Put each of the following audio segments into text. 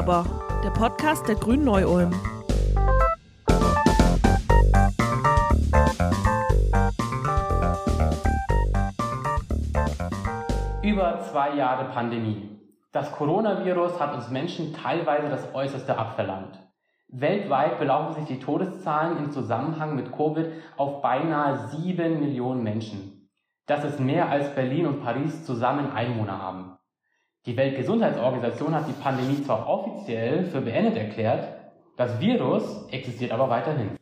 aber, der Podcast der Grünen Neu-Ulm. Über zwei Jahre Pandemie. Das Coronavirus hat uns Menschen teilweise das Äußerste abverlangt. Weltweit belaufen sich die Todeszahlen im Zusammenhang mit Covid auf beinahe sieben Millionen Menschen. Das ist mehr als Berlin und Paris zusammen Einwohner haben. Die Weltgesundheitsorganisation hat die Pandemie zwar offiziell für beendet erklärt, das Virus existiert aber weiterhin.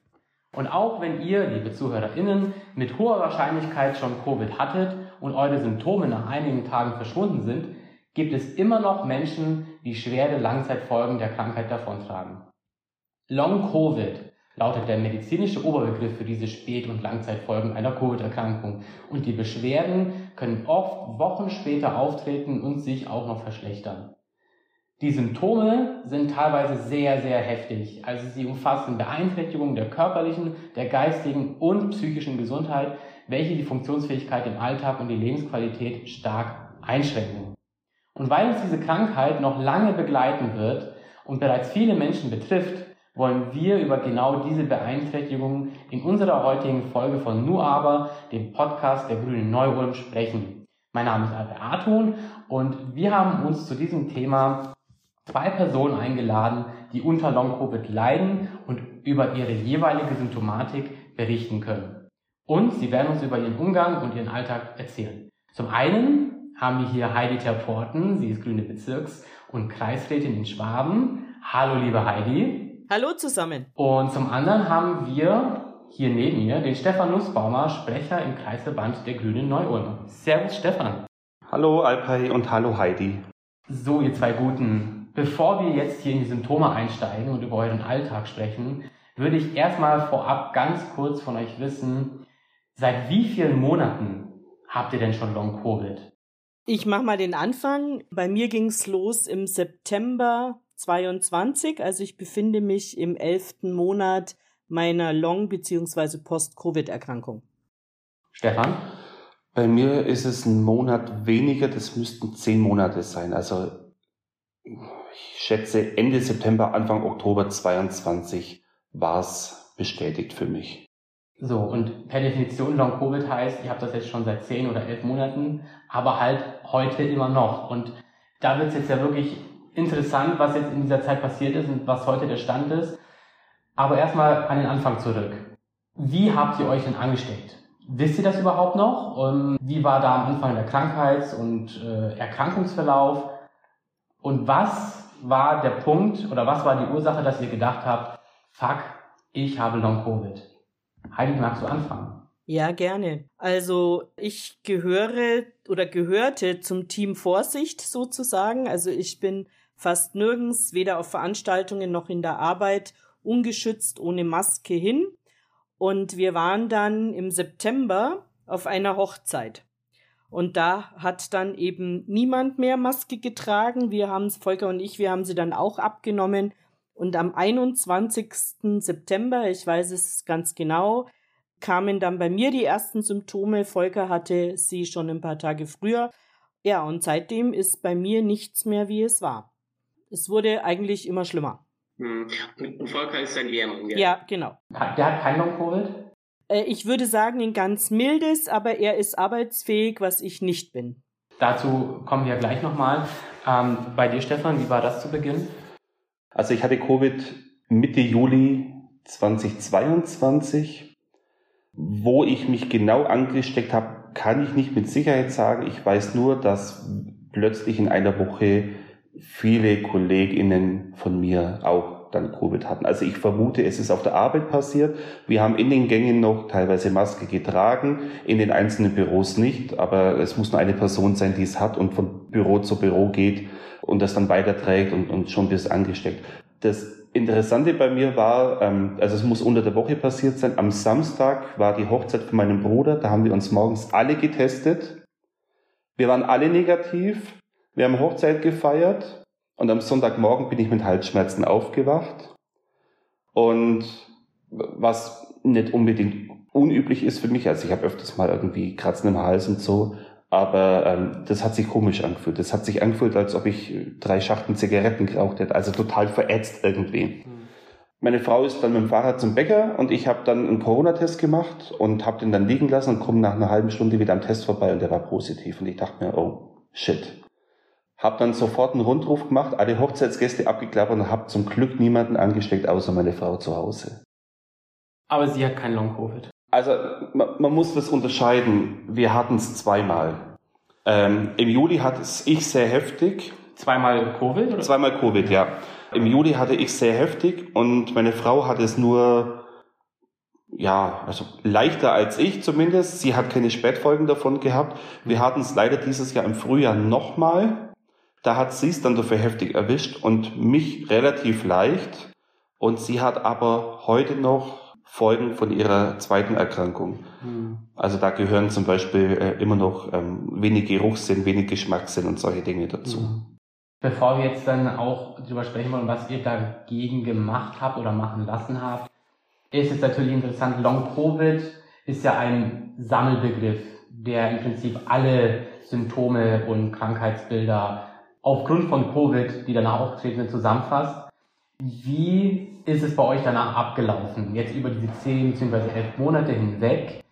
Und auch wenn ihr, liebe ZuhörerInnen, mit hoher Wahrscheinlichkeit schon Covid hattet und eure Symptome nach einigen Tagen verschwunden sind, gibt es immer noch Menschen, die schwere Langzeitfolgen der Krankheit davontragen. Long Covid lautet der medizinische Oberbegriff für diese Spät- und Langzeitfolgen einer Covid-Erkrankung. Und die Beschwerden können oft Wochen später auftreten und sich auch noch verschlechtern. Die Symptome sind teilweise sehr, sehr heftig. Also sie umfassen Beeinträchtigungen der körperlichen, der geistigen und psychischen Gesundheit, welche die Funktionsfähigkeit im Alltag und die Lebensqualität stark einschränken. Und weil uns diese Krankheit noch lange begleiten wird und bereits viele Menschen betrifft, wollen wir über genau diese Beeinträchtigungen in unserer heutigen Folge von Nu aber, dem Podcast der Grünen Neu-Ulm, sprechen. Mein Name ist Albert Artun und wir haben uns zu diesem Thema zwei Personen eingeladen, die unter Long-Covid leiden und über ihre jeweilige Symptomatik berichten können. Und sie werden uns über ihren Umgang und ihren Alltag erzählen. Zum einen haben wir hier Heidi Terporten, sie ist grüne Bezirks- und Kreisrätin in Schwaben. Hallo liebe Heidi. Hallo zusammen. Und zum anderen haben wir hier neben mir den Stefan Nussbaumer, Sprecher im Kreisverband der Grünen Neu-Ulm. Servus Stefan. Hallo Alpay und hallo Heidi. So, ihr zwei Guten. Bevor wir jetzt hier in die Symptome einsteigen und über euren Alltag sprechen, würde ich erstmal vorab ganz kurz von euch wissen, seit wie vielen Monaten habt ihr denn schon Long-Covid? Ich mache mal den Anfang. Bei mir ging es los im September 22. Also ich befinde mich im elften Monat meiner Long- bzw. Post-Covid-Erkrankung. Stefan? Bei mir ist es ein Monat weniger, das müssten zehn Monate sein. Also ich schätze Ende September, Anfang Oktober 22 war es bestätigt für mich. So, und per Definition Long Covid heißt, ihr habt das jetzt schon seit zehn oder elf Monaten, aber halt heute immer noch. Und da wird es jetzt ja wirklich interessant, was jetzt in dieser Zeit passiert ist und was heute der Stand ist. Aber erstmal an den Anfang zurück. Wie habt ihr euch denn angesteckt? Wisst ihr das überhaupt noch? Und wie war da am Anfang der Krankheits- und äh, Erkrankungsverlauf? Und was war der Punkt oder was war die Ursache, dass ihr gedacht habt, fuck, ich habe Long-Covid? Heidi, magst du anfangen? Ja, gerne. Also ich gehöre oder gehörte zum Team Vorsicht sozusagen. Also ich bin fast nirgends, weder auf Veranstaltungen noch in der Arbeit, ungeschützt ohne Maske hin. Und wir waren dann im September auf einer Hochzeit. Und da hat dann eben niemand mehr Maske getragen. Wir haben es, Volker und ich, wir haben sie dann auch abgenommen. Und am 21. September, ich weiß es ganz genau, kamen dann bei mir die ersten Symptome. Volker hatte sie schon ein paar Tage früher. Ja, und seitdem ist bei mir nichts mehr, wie es war es wurde eigentlich immer schlimmer. Hm. Und Volker ist sein Ehemann, ja? Ja, genau. Der hat kein Long-Covid? Äh, ich würde sagen, ein ganz mildes, aber er ist arbeitsfähig, was ich nicht bin. Dazu kommen wir gleich nochmal. Ähm, bei dir, Stefan, wie war das zu Beginn? Also ich hatte Covid Mitte Juli 2022. Wo ich mich genau angesteckt habe, kann ich nicht mit Sicherheit sagen. Ich weiß nur, dass plötzlich in einer Woche viele KollegInnen von mir auch dann Covid hatten. Also ich vermute, es ist auf der Arbeit passiert. Wir haben in den Gängen noch teilweise Maske getragen, in den einzelnen Büros nicht, aber es muss nur eine Person sein, die es hat und von Büro zu Büro geht und das dann weiterträgt und, und schon bis angesteckt. Das Interessante bei mir war, ähm, also es muss unter der Woche passiert sein, am Samstag war die Hochzeit von meinem Bruder, da haben wir uns morgens alle getestet. Wir waren alle negativ wir haben Hochzeit gefeiert und am Sonntagmorgen bin ich mit Halsschmerzen aufgewacht. Und was nicht unbedingt unüblich ist für mich, also ich habe öfters mal irgendwie Kratzen im Hals und so, Aber ähm, das hat sich komisch angefühlt. Das hat sich angefühlt, als ob ich drei Schachten Zigaretten geraucht hätte. Also total verätzt irgendwie. Mhm. Meine Frau ist dann mit dem Fahrrad zum Bäcker und ich habe dann einen Corona-Test gemacht und habe den dann liegen lassen und komme nach einer halben Stunde wieder am Test vorbei und der war positiv. Und ich dachte mir, oh, shit. Hab dann sofort einen Rundruf gemacht, alle Hochzeitsgäste abgeklappert und habe zum Glück niemanden angesteckt, außer meine Frau zu Hause. Aber sie hat kein Long-Covid. Also man, man, muss das unterscheiden. Wir hatten es zweimal. Ähm, Im Juli hatte es ich sehr heftig. Zweimal Covid? Oder? Zweimal Covid, ja. Im Juli hatte ich sehr heftig und meine Frau hatte es nur, ja, also leichter als ich zumindest. Sie hat keine Spätfolgen davon gehabt. Wir hatten es leider dieses Jahr im Frühjahr nochmal. Da hat sie es dann dafür heftig erwischt und mich relativ leicht. Und sie hat aber heute noch Folgen von ihrer zweiten Erkrankung. Mhm. Also da gehören zum Beispiel äh, immer noch ähm, wenig Geruchssinn, wenig Geschmackssinn und solche Dinge dazu. Mhm. Bevor wir jetzt dann auch darüber sprechen wollen, was ihr dagegen gemacht habt oder machen lassen habt, ist es natürlich interessant, Long Covid ist ja ein Sammelbegriff, der im Prinzip alle Symptome und Krankheitsbilder aufgrund von Covid, die danach aufgetreten sind, zusammenfasst. Wie ist es bei euch danach abgelaufen? Jetzt über diese zehn bzw. elf Monate hinweg.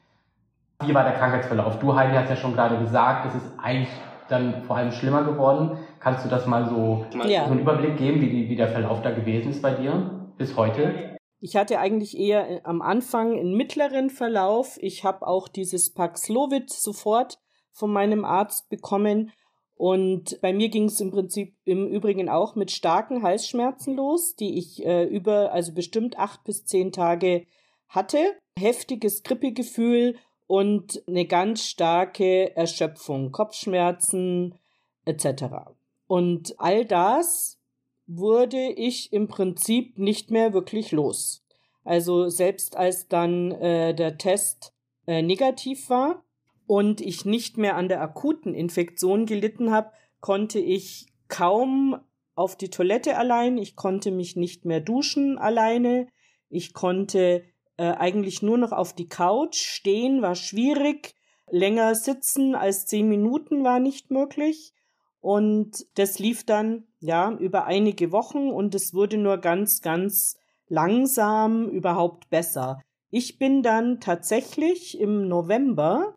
Wie war der Krankheitsverlauf? Du, Heidi, hast ja schon gerade gesagt, es ist eigentlich dann vor allem schlimmer geworden. Kannst du das mal so, ja. so einen Überblick geben, wie, die, wie der Verlauf da gewesen ist bei dir bis heute? Ich hatte eigentlich eher äh, am Anfang einen mittleren Verlauf. Ich habe auch dieses Paxlovid sofort von meinem Arzt bekommen. Und bei mir ging es im Prinzip im Übrigen auch mit starken Halsschmerzen los, die ich äh, über, also bestimmt acht bis zehn Tage hatte. Heftiges Grippegefühl und eine ganz starke Erschöpfung, Kopfschmerzen etc. Und all das wurde ich im Prinzip nicht mehr wirklich los. Also selbst als dann äh, der Test äh, negativ war und ich nicht mehr an der akuten Infektion gelitten habe, konnte ich kaum auf die Toilette allein, ich konnte mich nicht mehr duschen alleine, ich konnte äh, eigentlich nur noch auf die Couch. Stehen war schwierig. Länger sitzen als zehn Minuten war nicht möglich. Und das lief dann, ja, über einige Wochen und es wurde nur ganz, ganz langsam überhaupt besser. Ich bin dann tatsächlich im November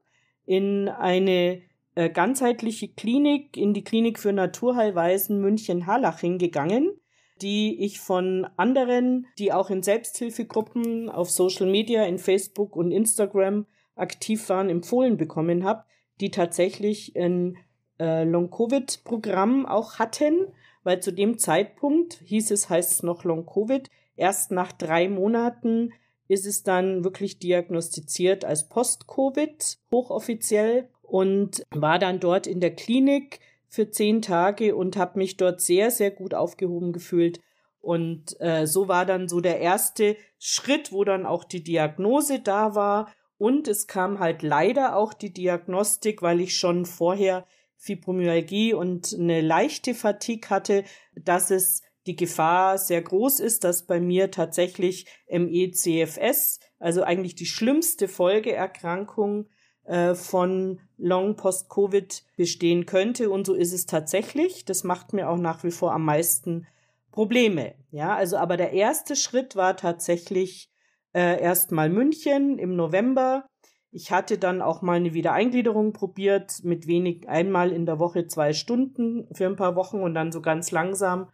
in eine äh, ganzheitliche Klinik, in die Klinik für Naturheilweisen München-Harlaching gegangen die ich von anderen, die auch in Selbsthilfegruppen auf Social Media, in Facebook und Instagram aktiv waren, empfohlen bekommen habe, die tatsächlich ein äh, Long-Covid-Programm auch hatten, weil zu dem Zeitpunkt hieß es, heißt es noch Long-Covid, erst nach drei Monaten ist es dann wirklich diagnostiziert als Post-Covid, hochoffiziell, und war dann dort in der Klinik für zehn Tage und habe mich dort sehr, sehr gut aufgehoben gefühlt. Und äh, so war dann so der erste Schritt, wo dann auch die Diagnose da war. Und es kam halt leider auch die Diagnostik, weil ich schon vorher Fibromyalgie und eine leichte Fatigue hatte, dass es die Gefahr sehr groß ist, dass bei mir tatsächlich ME-CFS, also eigentlich die schlimmste Folgeerkrankung äh, von Long Post-Covid bestehen könnte. Und so ist es tatsächlich. Das macht mir auch nach wie vor am meisten Probleme. Ja, also aber der erste Schritt war tatsächlich äh, erstmal München im November. Ich hatte dann auch mal eine Wiedereingliederung probiert mit wenig einmal in der Woche zwei Stunden für ein paar Wochen und dann so ganz langsam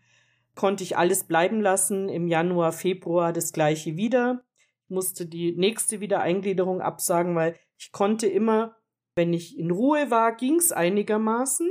konnte ich alles bleiben lassen. Im Januar, Februar das gleiche wieder. Ich musste die nächste Wiedereingliederung absagen, weil ich konnte immer, wenn ich in Ruhe war, ging's einigermaßen,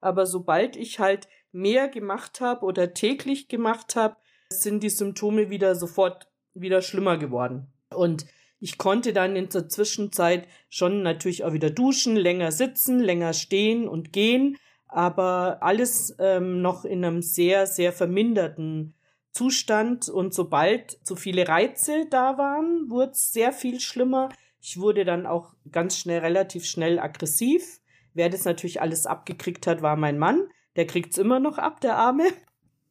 aber sobald ich halt mehr gemacht habe oder täglich gemacht habe, sind die Symptome wieder sofort wieder schlimmer geworden. Und ich konnte dann in der Zwischenzeit schon natürlich auch wieder duschen, länger sitzen, länger stehen und gehen, aber alles ähm, noch in einem sehr, sehr verminderten Zustand. Und sobald zu viele Reize da waren, wurde es sehr viel schlimmer. Ich wurde dann auch ganz schnell, relativ schnell aggressiv. Wer das natürlich alles abgekriegt hat, war mein Mann. Der kriegt's immer noch ab, der Arme.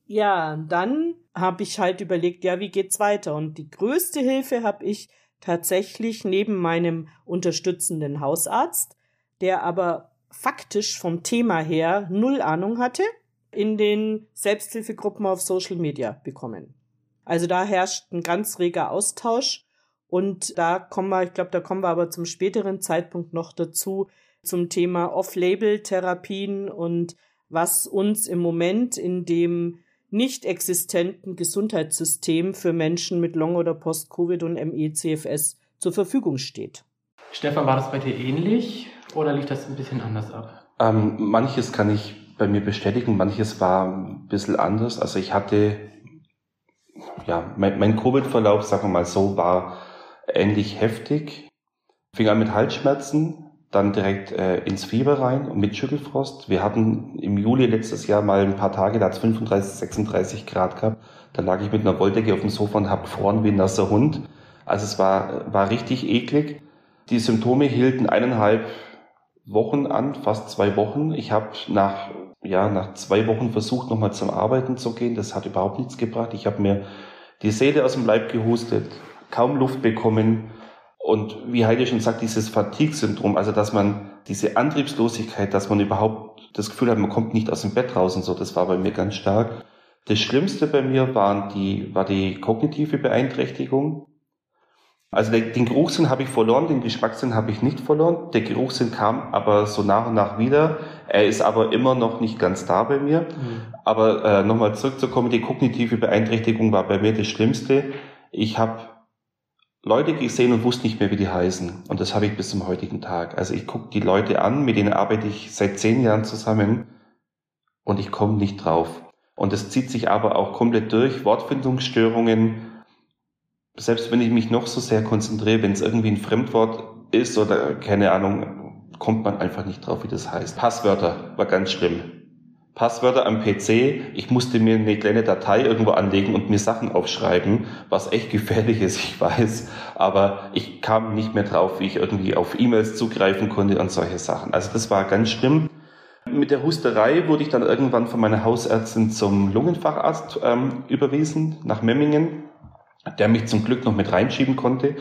Ja, dann habe ich halt überlegt, ja, wie geht's weiter? Und die größte Hilfe habe ich tatsächlich neben meinem unterstützenden Hausarzt, der aber faktisch vom Thema her null Ahnung hatte, in den Selbsthilfegruppen auf Social Media bekommen. Also da herrscht ein ganz reger Austausch und da kommen wir, ich glaube, da kommen wir aber zum späteren Zeitpunkt noch dazu, zum Thema Off-Label-Therapien und was uns im Moment in dem nicht existenten Gesundheitssystem für Menschen mit Long- oder Post-Covid und ME-CFS zur Verfügung steht. Stefan, war das bei dir ähnlich oder lief das ein bisschen anders ab? Ähm, manches kann ich bei mir bestätigen, manches war ein bisschen anders. Also ich hatte, ja, mein, mein Covid-Verlauf, sagen wir mal so, war ähnlich heftig. Fing an mit Halsschmerzen, dann direkt äh, ins Fieber rein und mit Schüttelfrost. Wir hatten im Juli letztes Jahr mal ein paar Tage, da hat es 35, 36 Grad gehabt. Da lag ich mit einer Wolldecke auf dem Sofa und habe gefroren wie ein nasser Hund. Also es war, war richtig eklig. Die Symptome hielten eineinhalb Wochen an, fast zwei Wochen. Ich habe nach, ja, nach zwei Wochen versucht, nochmal zum Arbeiten zu gehen. Das hat überhaupt nichts gebracht. Ich habe mir die Seele aus dem Leib gehustet, kaum Luft bekommen, und wie Heidi schon sagt, dieses Fatigue-Syndrom, also dass man diese Antriebslosigkeit, dass man überhaupt das Gefühl hat, man kommt nicht aus dem Bett raus und so, das war bei mir ganz stark. Das Schlimmste bei mir waren die, war die kognitive Beeinträchtigung. Also den Geruchssinn habe ich verloren, den Geschmackssinn habe ich nicht verloren. Der Geruchssinn kam aber so nach und nach wieder. Er ist aber immer noch nicht ganz da bei mir. Mhm. Aber äh, nochmal zurückzukommen, die kognitive Beeinträchtigung war bei mir das Schlimmste. Ich habe Leute gesehen und wusste nicht mehr, wie die heißen. Und das habe ich bis zum heutigen Tag. Also ich gucke die Leute an, mit denen arbeite ich seit zehn Jahren zusammen und ich komme nicht drauf. Und es zieht sich aber auch komplett durch. Wortfindungsstörungen. Selbst wenn ich mich noch so sehr konzentriere, wenn es irgendwie ein Fremdwort ist oder keine Ahnung, kommt man einfach nicht drauf, wie das heißt. Passwörter war ganz schlimm. Passwörter am PC. Ich musste mir eine kleine Datei irgendwo anlegen und mir Sachen aufschreiben, was echt gefährlich ist, ich weiß. Aber ich kam nicht mehr drauf, wie ich irgendwie auf E-Mails zugreifen konnte und solche Sachen. Also das war ganz schlimm. Mit der Husterei wurde ich dann irgendwann von meiner Hausärztin zum Lungenfacharzt ähm, überwiesen, nach Memmingen, der mich zum Glück noch mit reinschieben konnte.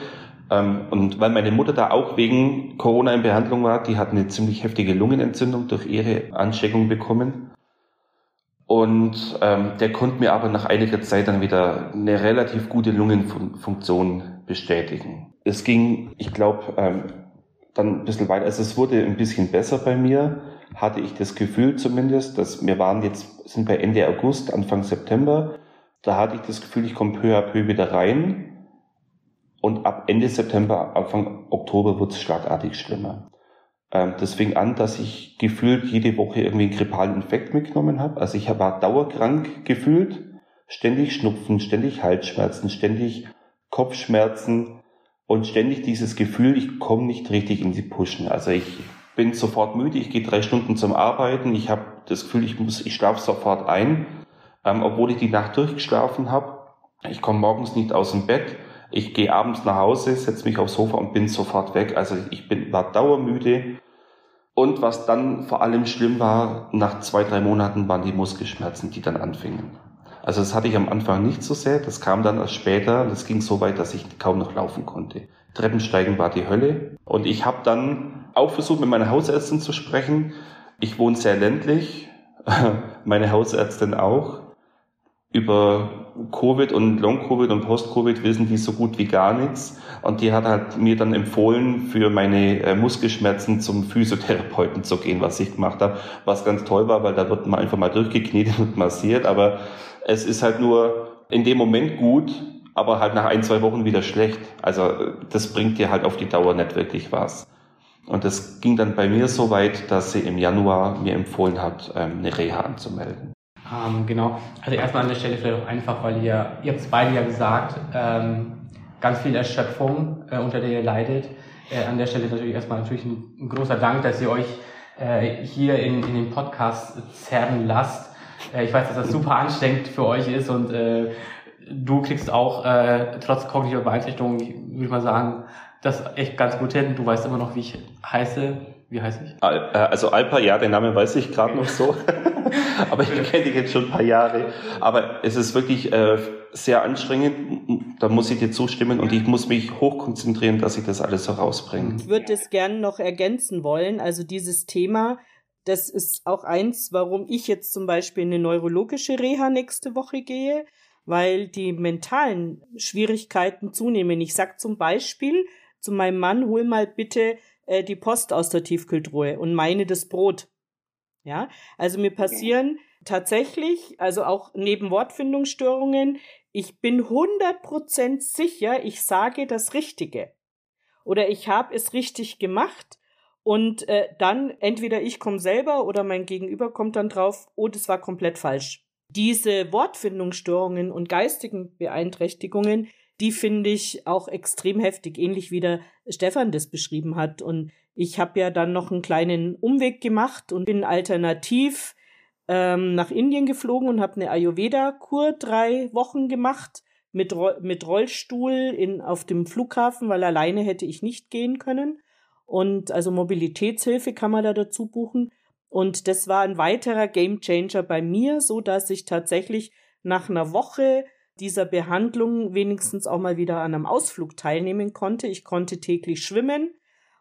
Ähm, und weil meine Mutter da auch wegen Corona in Behandlung war, die hat eine ziemlich heftige Lungenentzündung durch ihre Ansteckung bekommen. Und ähm, der konnte mir aber nach einiger Zeit dann wieder eine relativ gute Lungenfunktion bestätigen. Es ging, ich glaube, ähm, dann ein bisschen weiter. Also es wurde ein bisschen besser bei mir, hatte ich das Gefühl zumindest, dass wir waren jetzt, sind bei Ende August, Anfang September. Da hatte ich das Gefühl, ich komme peu à peu wieder rein. Und ab Ende September, Anfang Oktober wurde es schlagartig schlimmer. Ähm, das fing an, dass ich gefühlt jede Woche irgendwie einen grippalen Infekt mitgenommen habe. Also ich war dauerkrank gefühlt, ständig Schnupfen, ständig Halsschmerzen, ständig Kopfschmerzen und ständig dieses Gefühl, ich komme nicht richtig in die Pushen. Also ich bin sofort müde, ich gehe drei Stunden zum Arbeiten, ich habe das Gefühl, ich muss, ich schlafe sofort ein, ähm, obwohl ich die Nacht durchgeschlafen habe. Ich komme morgens nicht aus dem Bett. Ich gehe abends nach Hause, setze mich aufs Sofa und bin sofort weg. Also ich bin, war dauermüde. Und was dann vor allem schlimm war, nach zwei, drei Monaten waren die Muskelschmerzen, die dann anfingen. Also das hatte ich am Anfang nicht so sehr, das kam dann erst später. Das ging so weit, dass ich kaum noch laufen konnte. Treppensteigen war die Hölle. Und ich habe dann auch versucht, mit meiner Hausärztin zu sprechen. Ich wohne sehr ländlich, meine Hausärztin auch. Über Covid und Long-Covid und Post-Covid wissen die so gut wie gar nichts. Und die hat halt mir dann empfohlen, für meine äh, Muskelschmerzen zum Physiotherapeuten zu gehen, was ich gemacht habe. Was ganz toll war, weil da wird man einfach mal durchgeknetet und massiert. Aber es ist halt nur in dem Moment gut, aber halt nach ein, zwei Wochen wieder schlecht. Also das bringt dir halt auf die Dauer nicht wirklich was. Und das ging dann bei mir so weit, dass sie im Januar mir empfohlen hat, ähm, eine Reha anzumelden. Ähm, genau. Also erstmal an der Stelle vielleicht auch einfach, weil ihr, ihr habt es beide ja gesagt, ähm, ganz viel Erschöpfung, äh, unter der ihr leidet. Äh, an der Stelle natürlich erstmal natürlich ein, ein großer Dank, dass ihr euch äh, hier in, in den Podcast zerren lasst. Äh, ich weiß, dass das super anstrengend für euch ist und äh, du kriegst auch äh, trotz kognitiver Beeinträchtigung, würde ich mal sagen, das echt ganz gut hin. Du weißt immer noch, wie ich heiße. Wie heiße ich? Al äh, also Alpa, ja, den Namen weiß ich gerade noch so. aber ich kenne dich jetzt schon ein paar Jahre. Aber es ist wirklich äh, sehr anstrengend. Da muss ich dir zustimmen und ich muss mich hochkonzentrieren, dass ich das alles so rausbringe. Ich würde es gerne noch ergänzen wollen. Also dieses Thema, das ist auch eins, warum ich jetzt zum Beispiel in eine neurologische Reha nächste Woche gehe, weil die mentalen Schwierigkeiten zunehmen. Ich sag zum Beispiel zu meinem Mann, hol mal bitte äh, die Post aus der Tiefkühltruhe und meine das Brot. Ja, also mir passieren tatsächlich, also auch neben Wortfindungsstörungen, ich bin 100% sicher, ich sage das Richtige. Oder ich habe es richtig gemacht und äh, dann entweder ich komme selber oder mein Gegenüber kommt dann drauf, oh, das war komplett falsch. Diese Wortfindungsstörungen und geistigen Beeinträchtigungen, die finde ich auch extrem heftig, ähnlich wie der Stefan das beschrieben hat. Und ich habe ja dann noch einen kleinen Umweg gemacht und bin alternativ ähm, nach Indien geflogen und habe eine Ayurveda-Kur drei Wochen gemacht mit, mit Rollstuhl in, auf dem Flughafen, weil alleine hätte ich nicht gehen können. Und also Mobilitätshilfe kann man da dazu buchen. Und das war ein weiterer Gamechanger bei mir, so dass ich tatsächlich nach einer Woche dieser Behandlung wenigstens auch mal wieder an einem Ausflug teilnehmen konnte. Ich konnte täglich schwimmen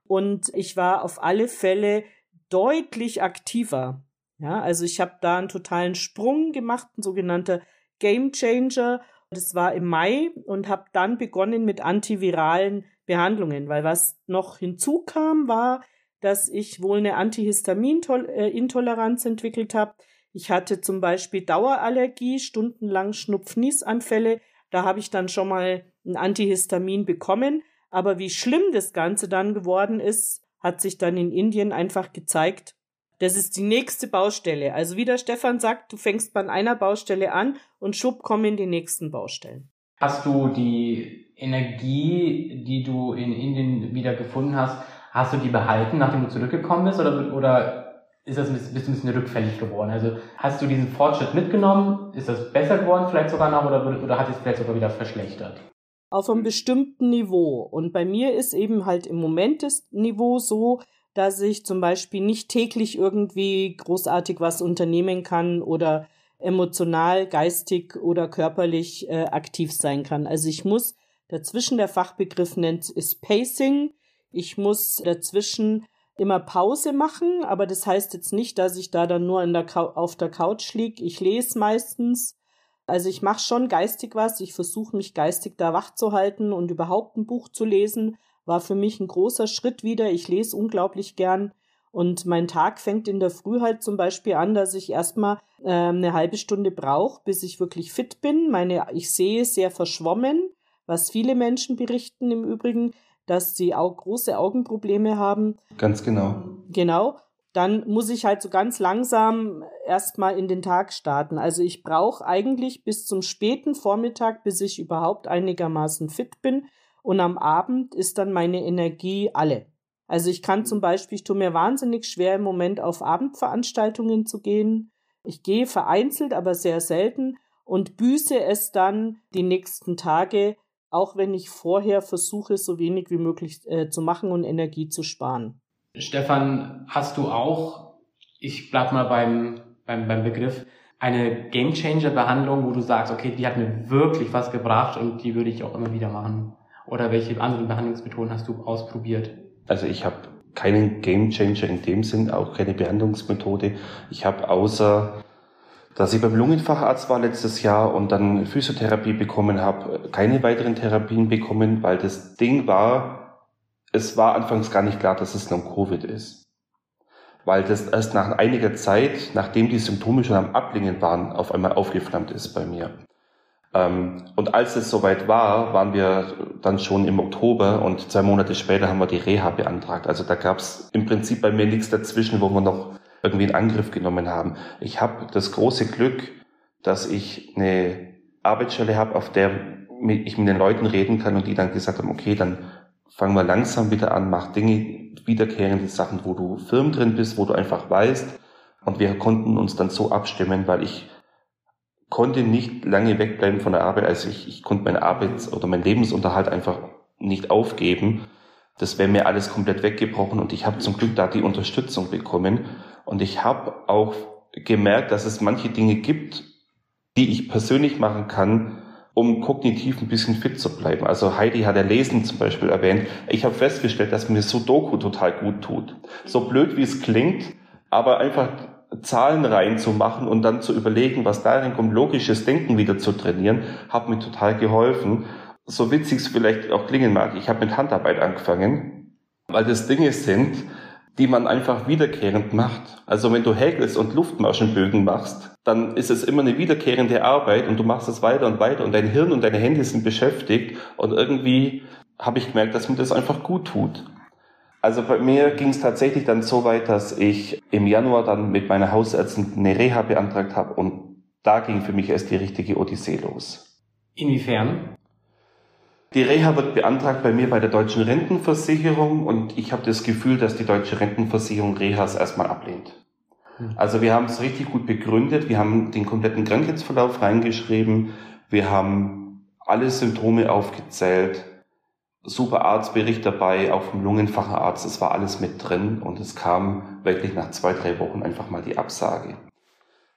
und ich war auf alle Fälle deutlich aktiver. Ja, also ich habe da einen totalen Sprung gemacht, ein sogenannter Game Changer. Das war im Mai und habe dann begonnen mit antiviralen Behandlungen, weil was noch hinzukam, war, dass ich wohl eine Antihistaminintoleranz entwickelt habe. Ich hatte zum Beispiel Dauerallergie, stundenlang Schnupfniesanfälle. Da habe ich dann schon mal ein Antihistamin bekommen. Aber wie schlimm das Ganze dann geworden ist, hat sich dann in Indien einfach gezeigt. Das ist die nächste Baustelle. Also wie der Stefan sagt, du fängst bei einer Baustelle an und schub kommen die nächsten Baustellen. Hast du die Energie, die du in Indien wieder gefunden hast, hast du die behalten, nachdem du zurückgekommen bist? Oder, oder ist das ein bisschen, ein bisschen rückfällig geworden? Also hast du diesen Fortschritt mitgenommen? Ist das besser geworden vielleicht sogar noch oder, oder hat es vielleicht sogar wieder verschlechtert? Auf einem bestimmten Niveau. Und bei mir ist eben halt im Moment das Niveau so, dass ich zum Beispiel nicht täglich irgendwie großartig was unternehmen kann oder emotional, geistig oder körperlich äh, aktiv sein kann. Also ich muss dazwischen, der Fachbegriff nennt es Pacing, ich muss dazwischen immer Pause machen, aber das heißt jetzt nicht, dass ich da dann nur der auf der Couch liege. Ich lese meistens. Also ich mache schon geistig was. Ich versuche mich geistig da wach zu halten und überhaupt ein Buch zu lesen. War für mich ein großer Schritt wieder. Ich lese unglaublich gern. Und mein Tag fängt in der Früh halt zum Beispiel an, dass ich erstmal äh, eine halbe Stunde brauche, bis ich wirklich fit bin. Meine, ich sehe sehr verschwommen, was viele Menschen berichten im Übrigen dass sie auch große Augenprobleme haben. Ganz genau. Genau. Dann muss ich halt so ganz langsam erstmal in den Tag starten. Also ich brauche eigentlich bis zum späten Vormittag, bis ich überhaupt einigermaßen fit bin. Und am Abend ist dann meine Energie alle. Also ich kann zum Beispiel, ich tue mir wahnsinnig schwer im Moment auf Abendveranstaltungen zu gehen. Ich gehe vereinzelt, aber sehr selten und büße es dann die nächsten Tage auch wenn ich vorher versuche, so wenig wie möglich äh, zu machen und Energie zu sparen. Stefan, hast du auch, ich bleib mal beim, beim, beim Begriff, eine Gamechanger-Behandlung, wo du sagst, okay, die hat mir wirklich was gebracht und die würde ich auch immer wieder machen? Oder welche anderen Behandlungsmethoden hast du ausprobiert? Also ich habe keinen Gamechanger in dem Sinn, auch keine Behandlungsmethode. Ich habe außer dass ich beim Lungenfacharzt war letztes Jahr und dann Physiotherapie bekommen habe, keine weiteren Therapien bekommen, weil das Ding war, es war anfangs gar nicht klar, dass es Long Covid ist. Weil das erst nach einiger Zeit, nachdem die Symptome schon am Ablingen waren, auf einmal aufgeflammt ist bei mir. Ähm, und als es soweit war, waren wir dann schon im Oktober und zwei Monate später haben wir die Reha beantragt. Also da gab es im Prinzip bei mir nichts dazwischen, wo man noch irgendwie in Angriff genommen haben. Ich habe das große Glück, dass ich eine Arbeitsstelle habe, auf der ich mit den Leuten reden kann und die dann gesagt haben, okay, dann fangen wir langsam wieder an, mach Dinge, wiederkehrende Sachen, wo du firm drin bist, wo du einfach weißt. Und wir konnten uns dann so abstimmen, weil ich konnte nicht lange wegbleiben von der Arbeit. Also ich, ich konnte meine Arbeits- oder meinen Lebensunterhalt einfach nicht aufgeben. Das wäre mir alles komplett weggebrochen und ich habe zum Glück da die Unterstützung bekommen. Und ich habe auch gemerkt, dass es manche Dinge gibt, die ich persönlich machen kann, um kognitiv ein bisschen fit zu bleiben. Also Heidi hat ja Lesen zum Beispiel erwähnt. Ich habe festgestellt, dass mir Sudoku total gut tut. So blöd wie es klingt, aber einfach Zahlen reinzumachen und dann zu überlegen, was darin kommt, logisches Denken wieder zu trainieren, hat mir total geholfen. So witzig es vielleicht auch klingen mag, ich habe mit Handarbeit angefangen, weil das Dinge sind, die man einfach wiederkehrend macht. Also wenn du häkelst und Luftmaschenbögen machst, dann ist es immer eine wiederkehrende Arbeit und du machst es weiter und weiter und dein Hirn und deine Hände sind beschäftigt und irgendwie habe ich gemerkt, dass mir das einfach gut tut. Also bei mir ging es tatsächlich dann so weit, dass ich im Januar dann mit meiner Hausärztin eine Reha beantragt habe und da ging für mich erst die richtige Odyssee los. Inwiefern? Die Reha wird beantragt bei mir bei der deutschen Rentenversicherung und ich habe das Gefühl, dass die deutsche Rentenversicherung Rehas erstmal ablehnt. Hm. Also wir haben es richtig gut begründet, wir haben den kompletten Krankheitsverlauf reingeschrieben, wir haben alle Symptome aufgezählt, super Arztbericht dabei, auch vom Lungenfacharzt, es war alles mit drin und es kam wirklich nach zwei, drei Wochen einfach mal die Absage.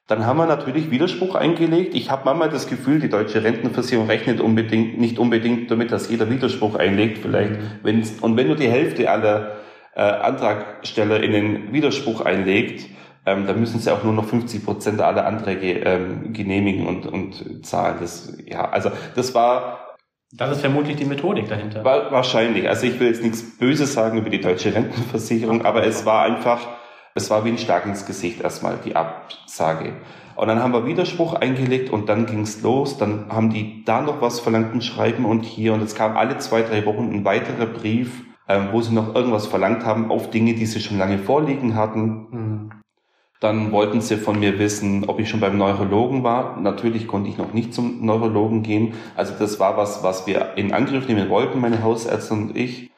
Dann haben wir natürlich Widerspruch eingelegt. Ich habe manchmal das Gefühl, die deutsche Rentenversicherung rechnet unbedingt, nicht unbedingt damit, dass jeder Widerspruch einlegt. Vielleicht, wenn und wenn nur die Hälfte aller äh, AntragstellerInnen Widerspruch einlegt, ähm, dann müssen sie auch nur noch 50 Prozent aller Anträge ähm, genehmigen und, und zahlen. Das, ja, also das war das ist vermutlich die Methodik dahinter. War, wahrscheinlich. Also ich will jetzt nichts Böses sagen über die deutsche Rentenversicherung, aber es war einfach es war wie ein Schlag ins Gesicht erstmal, die Absage. Und dann haben wir Widerspruch eingelegt und dann ging's los. Dann haben die da noch was verlangt, ein Schreiben und hier. Und es kam alle zwei, drei Wochen ein weiterer Brief, ähm, wo sie noch irgendwas verlangt haben auf Dinge, die sie schon lange vorliegen hatten. Mhm. Dann wollten sie von mir wissen, ob ich schon beim Neurologen war. Natürlich konnte ich noch nicht zum Neurologen gehen. Also das war was, was wir in Angriff nehmen wollten, meine Hausärzte und ich.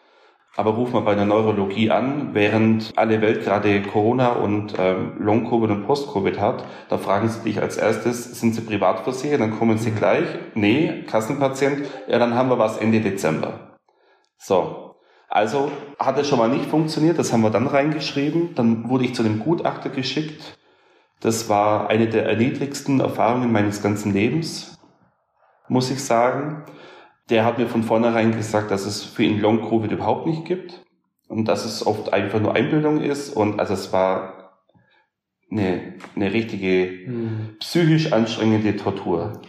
Aber ruf mal bei der Neurologie an, während alle Welt gerade Corona und ähm, Long-Covid und Post-Covid hat, da fragen sie dich als erstes, sind sie privat versichert? Dann kommen sie gleich, nee, Kassenpatient, ja, dann haben wir was Ende Dezember. So. Also hat es schon mal nicht funktioniert, das haben wir dann reingeschrieben. Dann wurde ich zu dem Gutachter geschickt. Das war eine der erniedrigsten Erfahrungen meines ganzen Lebens, muss ich sagen der hat mir von vornherein gesagt, dass es für ihn Long Covid überhaupt nicht gibt und dass es oft einfach nur Einbildung ist und also es war eine, eine richtige hm. psychisch anstrengende Tortur.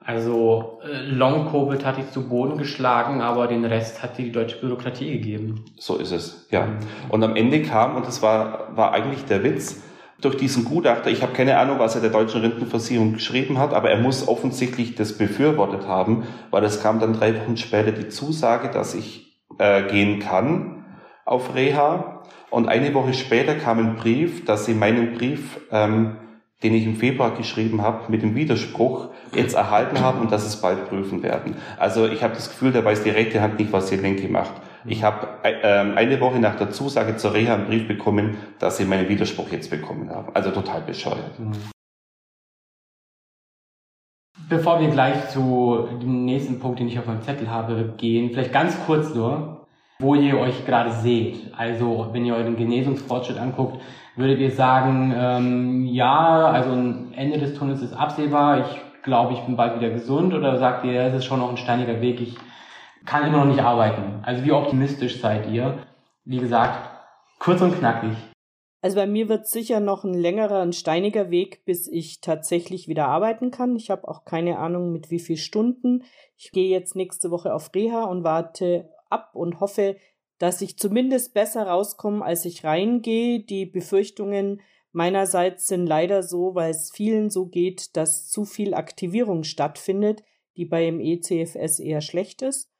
Also äh, Long Covid hat dich zu Boden geschlagen, aber den Rest hat dir die deutsche Bürokratie gegeben. So ist es, ja. Hm. Und am Ende kam, und das war, war eigentlich der Witz, durch diesen Gutachter, ich habe keine Ahnung, was er der deutschen Rentenversicherung geschrieben hat, aber er muss offensichtlich das befürwortet haben, weil es kam dann drei Wochen später die Zusage, dass ich äh, gehen kann auf Reha. Und eine Woche später kam ein Brief, dass sie meinen Brief, ähm, den ich im Februar geschrieben habe, mit dem Widerspruch jetzt erhalten haben und dass es bald prüfen werden. Also ich habe das Gefühl, da weiß die rechte Hand nicht, was die linke macht. Ich habe äh, eine Woche nach der Zusage zur Reha einen Brief bekommen, dass sie meinen Widerspruch jetzt bekommen haben. Also total bescheuert. Mhm. Bevor wir gleich zu dem nächsten Punkt, den ich auf meinem Zettel habe, gehen, vielleicht ganz kurz nur, wo ihr euch gerade seht. Also wenn ihr euren Genesungsfortschritt anguckt, würdet ihr sagen, ähm, ja, also ein Ende des Tunnels ist absehbar, ich glaube, ich bin bald wieder gesund oder sagt ihr, es ist schon noch ein steiniger Weg, ich kann immer noch nicht arbeiten. Also wie optimistisch seid ihr? Wie gesagt, kurz und knackig. Also bei mir wird sicher noch ein längerer, ein steiniger Weg, bis ich tatsächlich wieder arbeiten kann. Ich habe auch keine Ahnung, mit wie viel Stunden. Ich gehe jetzt nächste Woche auf Reha und warte ab und hoffe, dass ich zumindest besser rauskomme, als ich reingehe. Die Befürchtungen meinerseits sind leider so, weil es vielen so geht, dass zu viel Aktivierung stattfindet, die beim ECFS eher schlecht ist.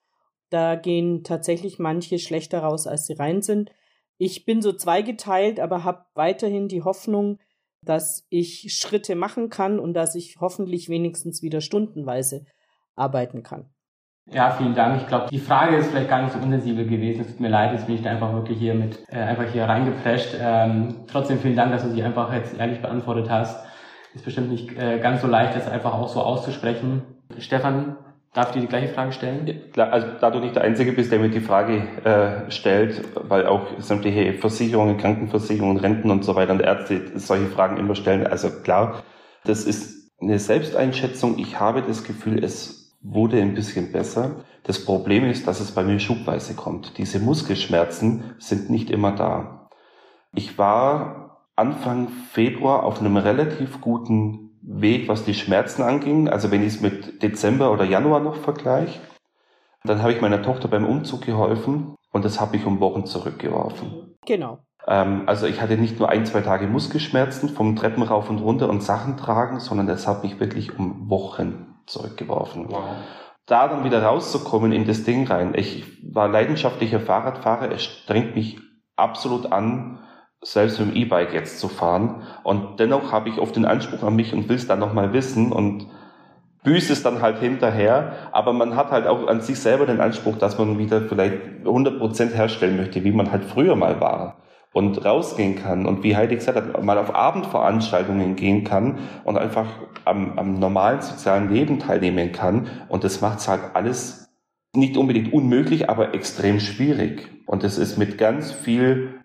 Da gehen tatsächlich manche schlechter raus, als sie rein sind. Ich bin so zweigeteilt, aber habe weiterhin die Hoffnung, dass ich Schritte machen kann und dass ich hoffentlich wenigstens wieder stundenweise arbeiten kann. Ja, vielen Dank. Ich glaube, die Frage ist vielleicht gar nicht so unsensibel gewesen. Es tut mir leid, jetzt bin ich da einfach wirklich hier mit äh, einfach hier reingeprescht. Ähm, trotzdem vielen Dank, dass du sie einfach jetzt ehrlich beantwortet hast. Ist bestimmt nicht äh, ganz so leicht, das einfach auch so auszusprechen. Stefan, Darf ich dir die gleiche Frage stellen? Klar, also da du nicht der Einzige bist, der mir die Frage äh, stellt, weil auch sämtliche Versicherungen, Krankenversicherungen, Renten und so weiter und Ärzte solche Fragen immer stellen. Also klar, das ist eine Selbsteinschätzung. Ich habe das Gefühl, es wurde ein bisschen besser. Das Problem ist, dass es bei mir schubweise kommt. Diese Muskelschmerzen sind nicht immer da. Ich war Anfang Februar auf einem relativ guten Weg, was die Schmerzen anging. Also wenn ich es mit Dezember oder Januar noch vergleiche, dann habe ich meiner Tochter beim Umzug geholfen und das habe ich um Wochen zurückgeworfen. Genau. Ähm, also ich hatte nicht nur ein, zwei Tage Muskelschmerzen vom Treppen rauf und runter und Sachen tragen, sondern das hat mich wirklich um Wochen zurückgeworfen. Wow. Da dann wieder rauszukommen in das Ding rein. Ich war leidenschaftlicher Fahrradfahrer. Es strengt mich absolut an, selbst mit dem E-Bike jetzt zu fahren. Und dennoch habe ich oft den Anspruch an mich und will es dann nochmal wissen und büße es dann halt hinterher. Aber man hat halt auch an sich selber den Anspruch, dass man wieder vielleicht 100% herstellen möchte, wie man halt früher mal war. Und rausgehen kann und wie Heidi gesagt hat, mal auf Abendveranstaltungen gehen kann und einfach am, am normalen sozialen Leben teilnehmen kann. Und das macht es halt alles nicht unbedingt unmöglich, aber extrem schwierig. Und das ist mit ganz viel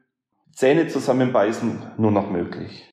Zähne zusammenbeißen nur noch möglich.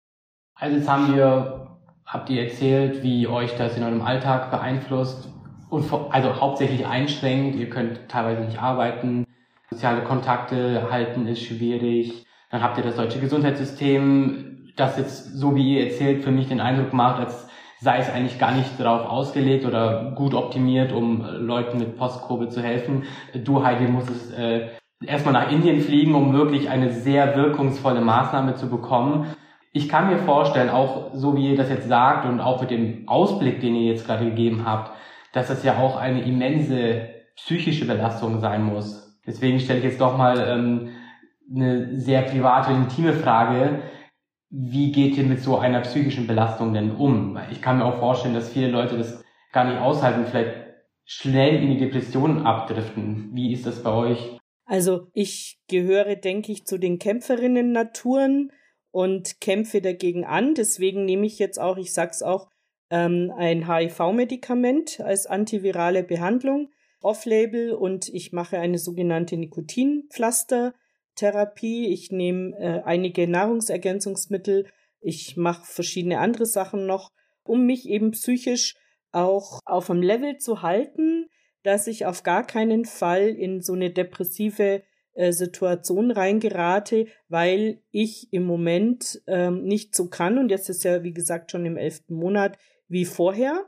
Also jetzt haben wir, habt ihr erzählt, wie euch das in eurem Alltag beeinflusst und also hauptsächlich einschränkt. Ihr könnt teilweise nicht arbeiten, soziale Kontakte halten ist schwierig. Dann habt ihr das deutsche Gesundheitssystem, das jetzt, so wie ihr erzählt, für mich den Eindruck macht, als sei es eigentlich gar nicht darauf ausgelegt oder gut optimiert, um Leuten mit Postkurve zu helfen. Du, Heidi, musstest äh, erstmal nach Indien fliegen, um wirklich eine sehr wirkungsvolle Maßnahme zu bekommen. Ich kann mir vorstellen, auch so wie ihr das jetzt sagt und auch mit dem Ausblick, den ihr jetzt gerade gegeben habt, dass das ja auch eine immense psychische Belastung sein muss. Deswegen stelle ich jetzt doch mal ähm, eine sehr private, intime Frage. Wie geht ihr mit so einer psychischen Belastung denn um? Ich kann mir auch vorstellen, dass viele Leute das gar nicht aushalten, vielleicht schnell in die Depression abdriften. Wie ist das bei euch? Also ich gehöre, denke ich, zu den Kämpferinnen-Naturen und kämpfe dagegen an. Deswegen nehme ich jetzt auch, ich sag's auch, ähm, ein HIV-Medikament als antivirale Behandlung off-label und ich mache eine sogenannte Nikotinpflastertherapie. Ich nehme äh, einige Nahrungsergänzungsmittel. Ich mache verschiedene andere Sachen noch, um mich eben psychisch auch auf einem Level zu halten, dass ich auf gar keinen Fall in so eine depressive äh, Situation reingerate, weil ich im Moment ähm, nicht so kann und jetzt ist ja wie gesagt schon im elften Monat wie vorher.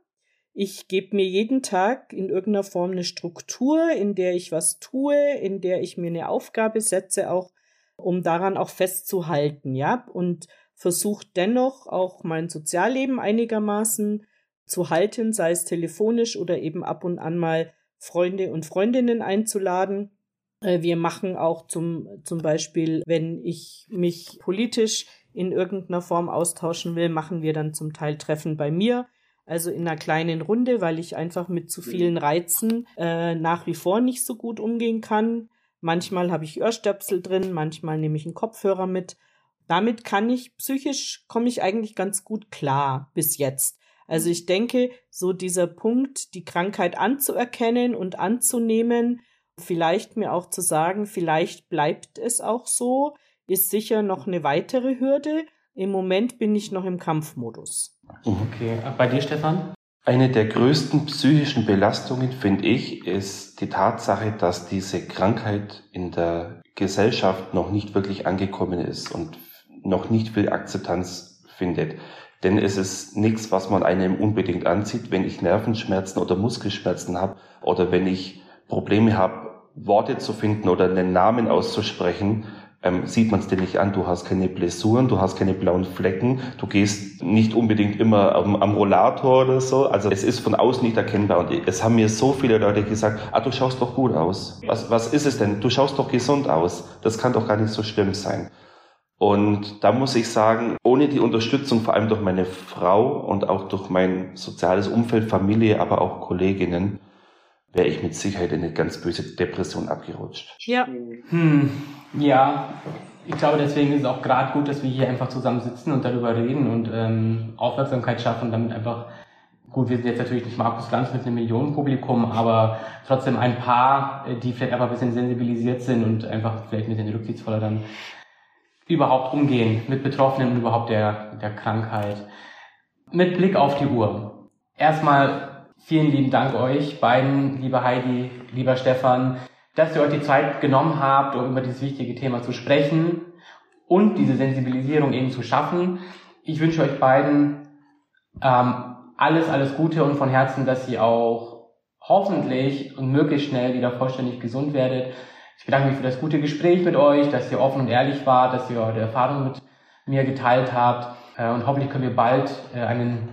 Ich gebe mir jeden Tag in irgendeiner Form eine Struktur, in der ich was tue, in der ich mir eine Aufgabe setze, auch um daran auch festzuhalten, ja, und versuche dennoch auch mein Sozialleben einigermaßen zu halten, sei es telefonisch oder eben ab und an mal Freunde und Freundinnen einzuladen. Äh, wir machen auch zum, zum Beispiel, wenn ich mich politisch in irgendeiner Form austauschen will, machen wir dann zum Teil Treffen bei mir. Also in einer kleinen Runde, weil ich einfach mit zu vielen Reizen äh, nach wie vor nicht so gut umgehen kann. Manchmal habe ich Ohrstöpsel drin, manchmal nehme ich einen Kopfhörer mit. Damit kann ich psychisch, komme ich eigentlich ganz gut klar bis jetzt. Also ich denke, so dieser Punkt, die Krankheit anzuerkennen und anzunehmen, vielleicht mir auch zu sagen, vielleicht bleibt es auch so, ist sicher noch eine weitere Hürde. Im Moment bin ich noch im Kampfmodus. Okay, bei dir, Stefan? Eine der größten psychischen Belastungen, finde ich, ist die Tatsache, dass diese Krankheit in der Gesellschaft noch nicht wirklich angekommen ist und noch nicht viel Akzeptanz findet. Denn es ist nichts, was man einem unbedingt anzieht, wenn ich Nervenschmerzen oder Muskelschmerzen habe oder wenn ich Probleme habe, Worte zu finden oder einen Namen auszusprechen, ähm, sieht man es dir nicht an. Du hast keine Blessuren, du hast keine blauen Flecken, du gehst nicht unbedingt immer am, am Rollator oder so. Also es ist von außen nicht erkennbar. Und es haben mir so viele Leute gesagt, ah, du schaust doch gut aus. Was, was ist es denn? Du schaust doch gesund aus. Das kann doch gar nicht so schlimm sein. Und da muss ich sagen, ohne die Unterstützung, vor allem durch meine Frau und auch durch mein soziales Umfeld, Familie, aber auch Kolleginnen, wäre ich mit Sicherheit in eine ganz böse Depression abgerutscht. Ja. Hm, ja, ich glaube, deswegen ist es auch gerade gut, dass wir hier einfach zusammen sitzen und darüber reden und ähm, Aufmerksamkeit schaffen, damit einfach Gut, wir sind jetzt natürlich nicht Markus Lanz mit einem Millionenpublikum, aber trotzdem ein paar, äh, die vielleicht einfach ein bisschen sensibilisiert sind und einfach vielleicht ein bisschen rücksichtsvoller dann überhaupt umgehen mit Betroffenen und überhaupt der, der Krankheit. Mit Blick auf die Uhr. Erstmal vielen lieben Dank euch beiden, lieber Heidi, lieber Stefan, dass ihr euch die Zeit genommen habt, um über dieses wichtige Thema zu sprechen und diese Sensibilisierung eben zu schaffen. Ich wünsche euch beiden ähm, alles, alles Gute und von Herzen, dass ihr auch hoffentlich und möglichst schnell wieder vollständig gesund werdet. Ich bedanke mich für das gute Gespräch mit euch, dass ihr offen und ehrlich wart, dass ihr eure Erfahrungen mit mir geteilt habt. Äh, und hoffentlich können wir bald äh, eine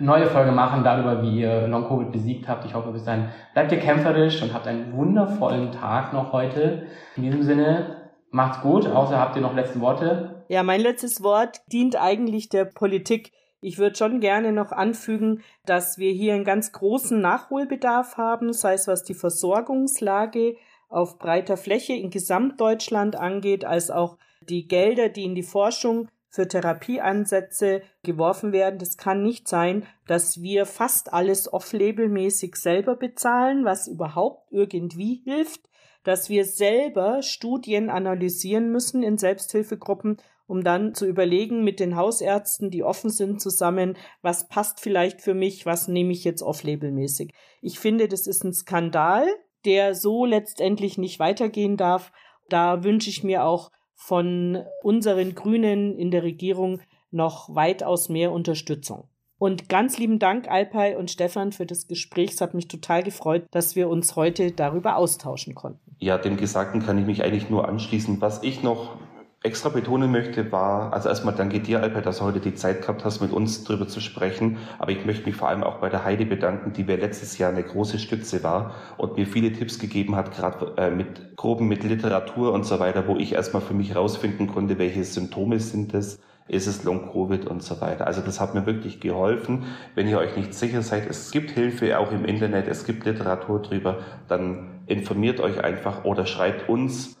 neue Folge machen darüber, wie ihr Long-Covid besiegt habt. Ich hoffe, bis dahin bleibt ihr kämpferisch und habt einen wundervollen Tag noch heute. In diesem Sinne, macht's gut, außer habt ihr noch letzte Worte. Ja, mein letztes Wort dient eigentlich der Politik. Ich würde schon gerne noch anfügen, dass wir hier einen ganz großen Nachholbedarf haben, sei es was die Versorgungslage auf breiter Fläche in Gesamtdeutschland angeht, als auch die Gelder, die in die Forschung für Therapieansätze geworfen werden. Das kann nicht sein, dass wir fast alles off-label-mäßig selber bezahlen, was überhaupt irgendwie hilft, dass wir selber Studien analysieren müssen in Selbsthilfegruppen um dann zu überlegen mit den Hausärzten, die offen sind, zusammen, was passt vielleicht für mich, was nehme ich jetzt off-labelmäßig. Ich finde, das ist ein Skandal, der so letztendlich nicht weitergehen darf. Da wünsche ich mir auch von unseren Grünen in der Regierung noch weitaus mehr Unterstützung. Und ganz lieben Dank, Alpay und Stefan, für das Gespräch. Es hat mich total gefreut, dass wir uns heute darüber austauschen konnten. Ja, dem Gesagten kann ich mich eigentlich nur anschließen. Was ich noch extra betonen möchte, war, also erstmal danke dir, Albert, dass du heute die Zeit gehabt hast, mit uns darüber zu sprechen. Aber ich möchte mich vor allem auch bei der Heidi bedanken, die mir letztes Jahr eine große Stütze war und mir viele Tipps gegeben hat, gerade äh, mit Groben, mit Literatur und so weiter, wo ich erstmal für mich rausfinden konnte, welche Symptome sind es, ist es Long-Covid und so weiter. Also das hat mir wirklich geholfen. Wenn ihr euch nicht sicher seid, es gibt Hilfe auch im Internet, es gibt Literatur drüber, dann informiert euch einfach oder schreibt uns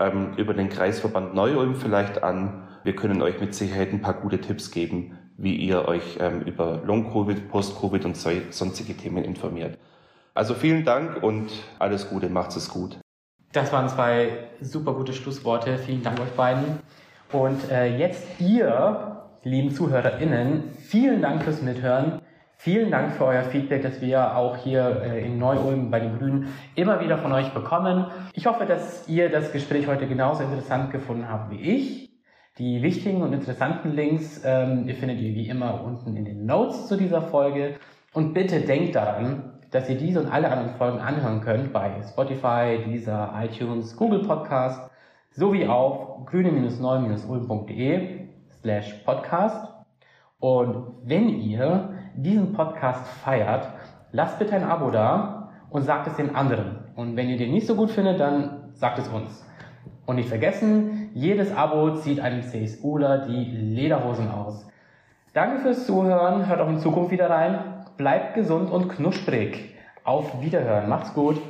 ähm, über den Kreisverband Neu-Ulm vielleicht an. Wir können euch mit Sicherheit ein paar gute Tipps geben, wie ihr euch ähm, über Long-Covid, Post-Covid und so, sonstige Themen informiert. Also vielen Dank und alles Gute, macht's es gut. Das waren zwei super gute Schlussworte. Vielen Dank euch beiden. Und äh, jetzt ihr, lieben ZuhörerInnen, vielen Dank fürs Mithören. Vielen Dank für euer Feedback, das wir auch hier äh, in Neu-Ulm bei den Grünen immer wieder von euch bekommen. Ich hoffe, dass ihr das Gespräch heute genauso interessant gefunden habt wie ich. Die wichtigen und interessanten Links ähm, ihr findet ihr wie immer unten in den Notes zu dieser Folge. Und bitte denkt daran, dass ihr diese und alle anderen Folgen anhören könnt bei Spotify, Deezer, iTunes, Google Podcast sowie auf grüne-neu-ulm.de slash podcast. Und wenn ihr diesen Podcast feiert, lasst bitte ein Abo da und sagt es den anderen. Und wenn ihr den nicht so gut findet, dann sagt es uns. Und nicht vergessen, jedes Abo zieht einem CSUler die Lederhosen aus. Danke fürs Zuhören, hört auch in Zukunft wieder rein. Bleibt gesund und knusprig. Auf Wiederhören. Macht's gut.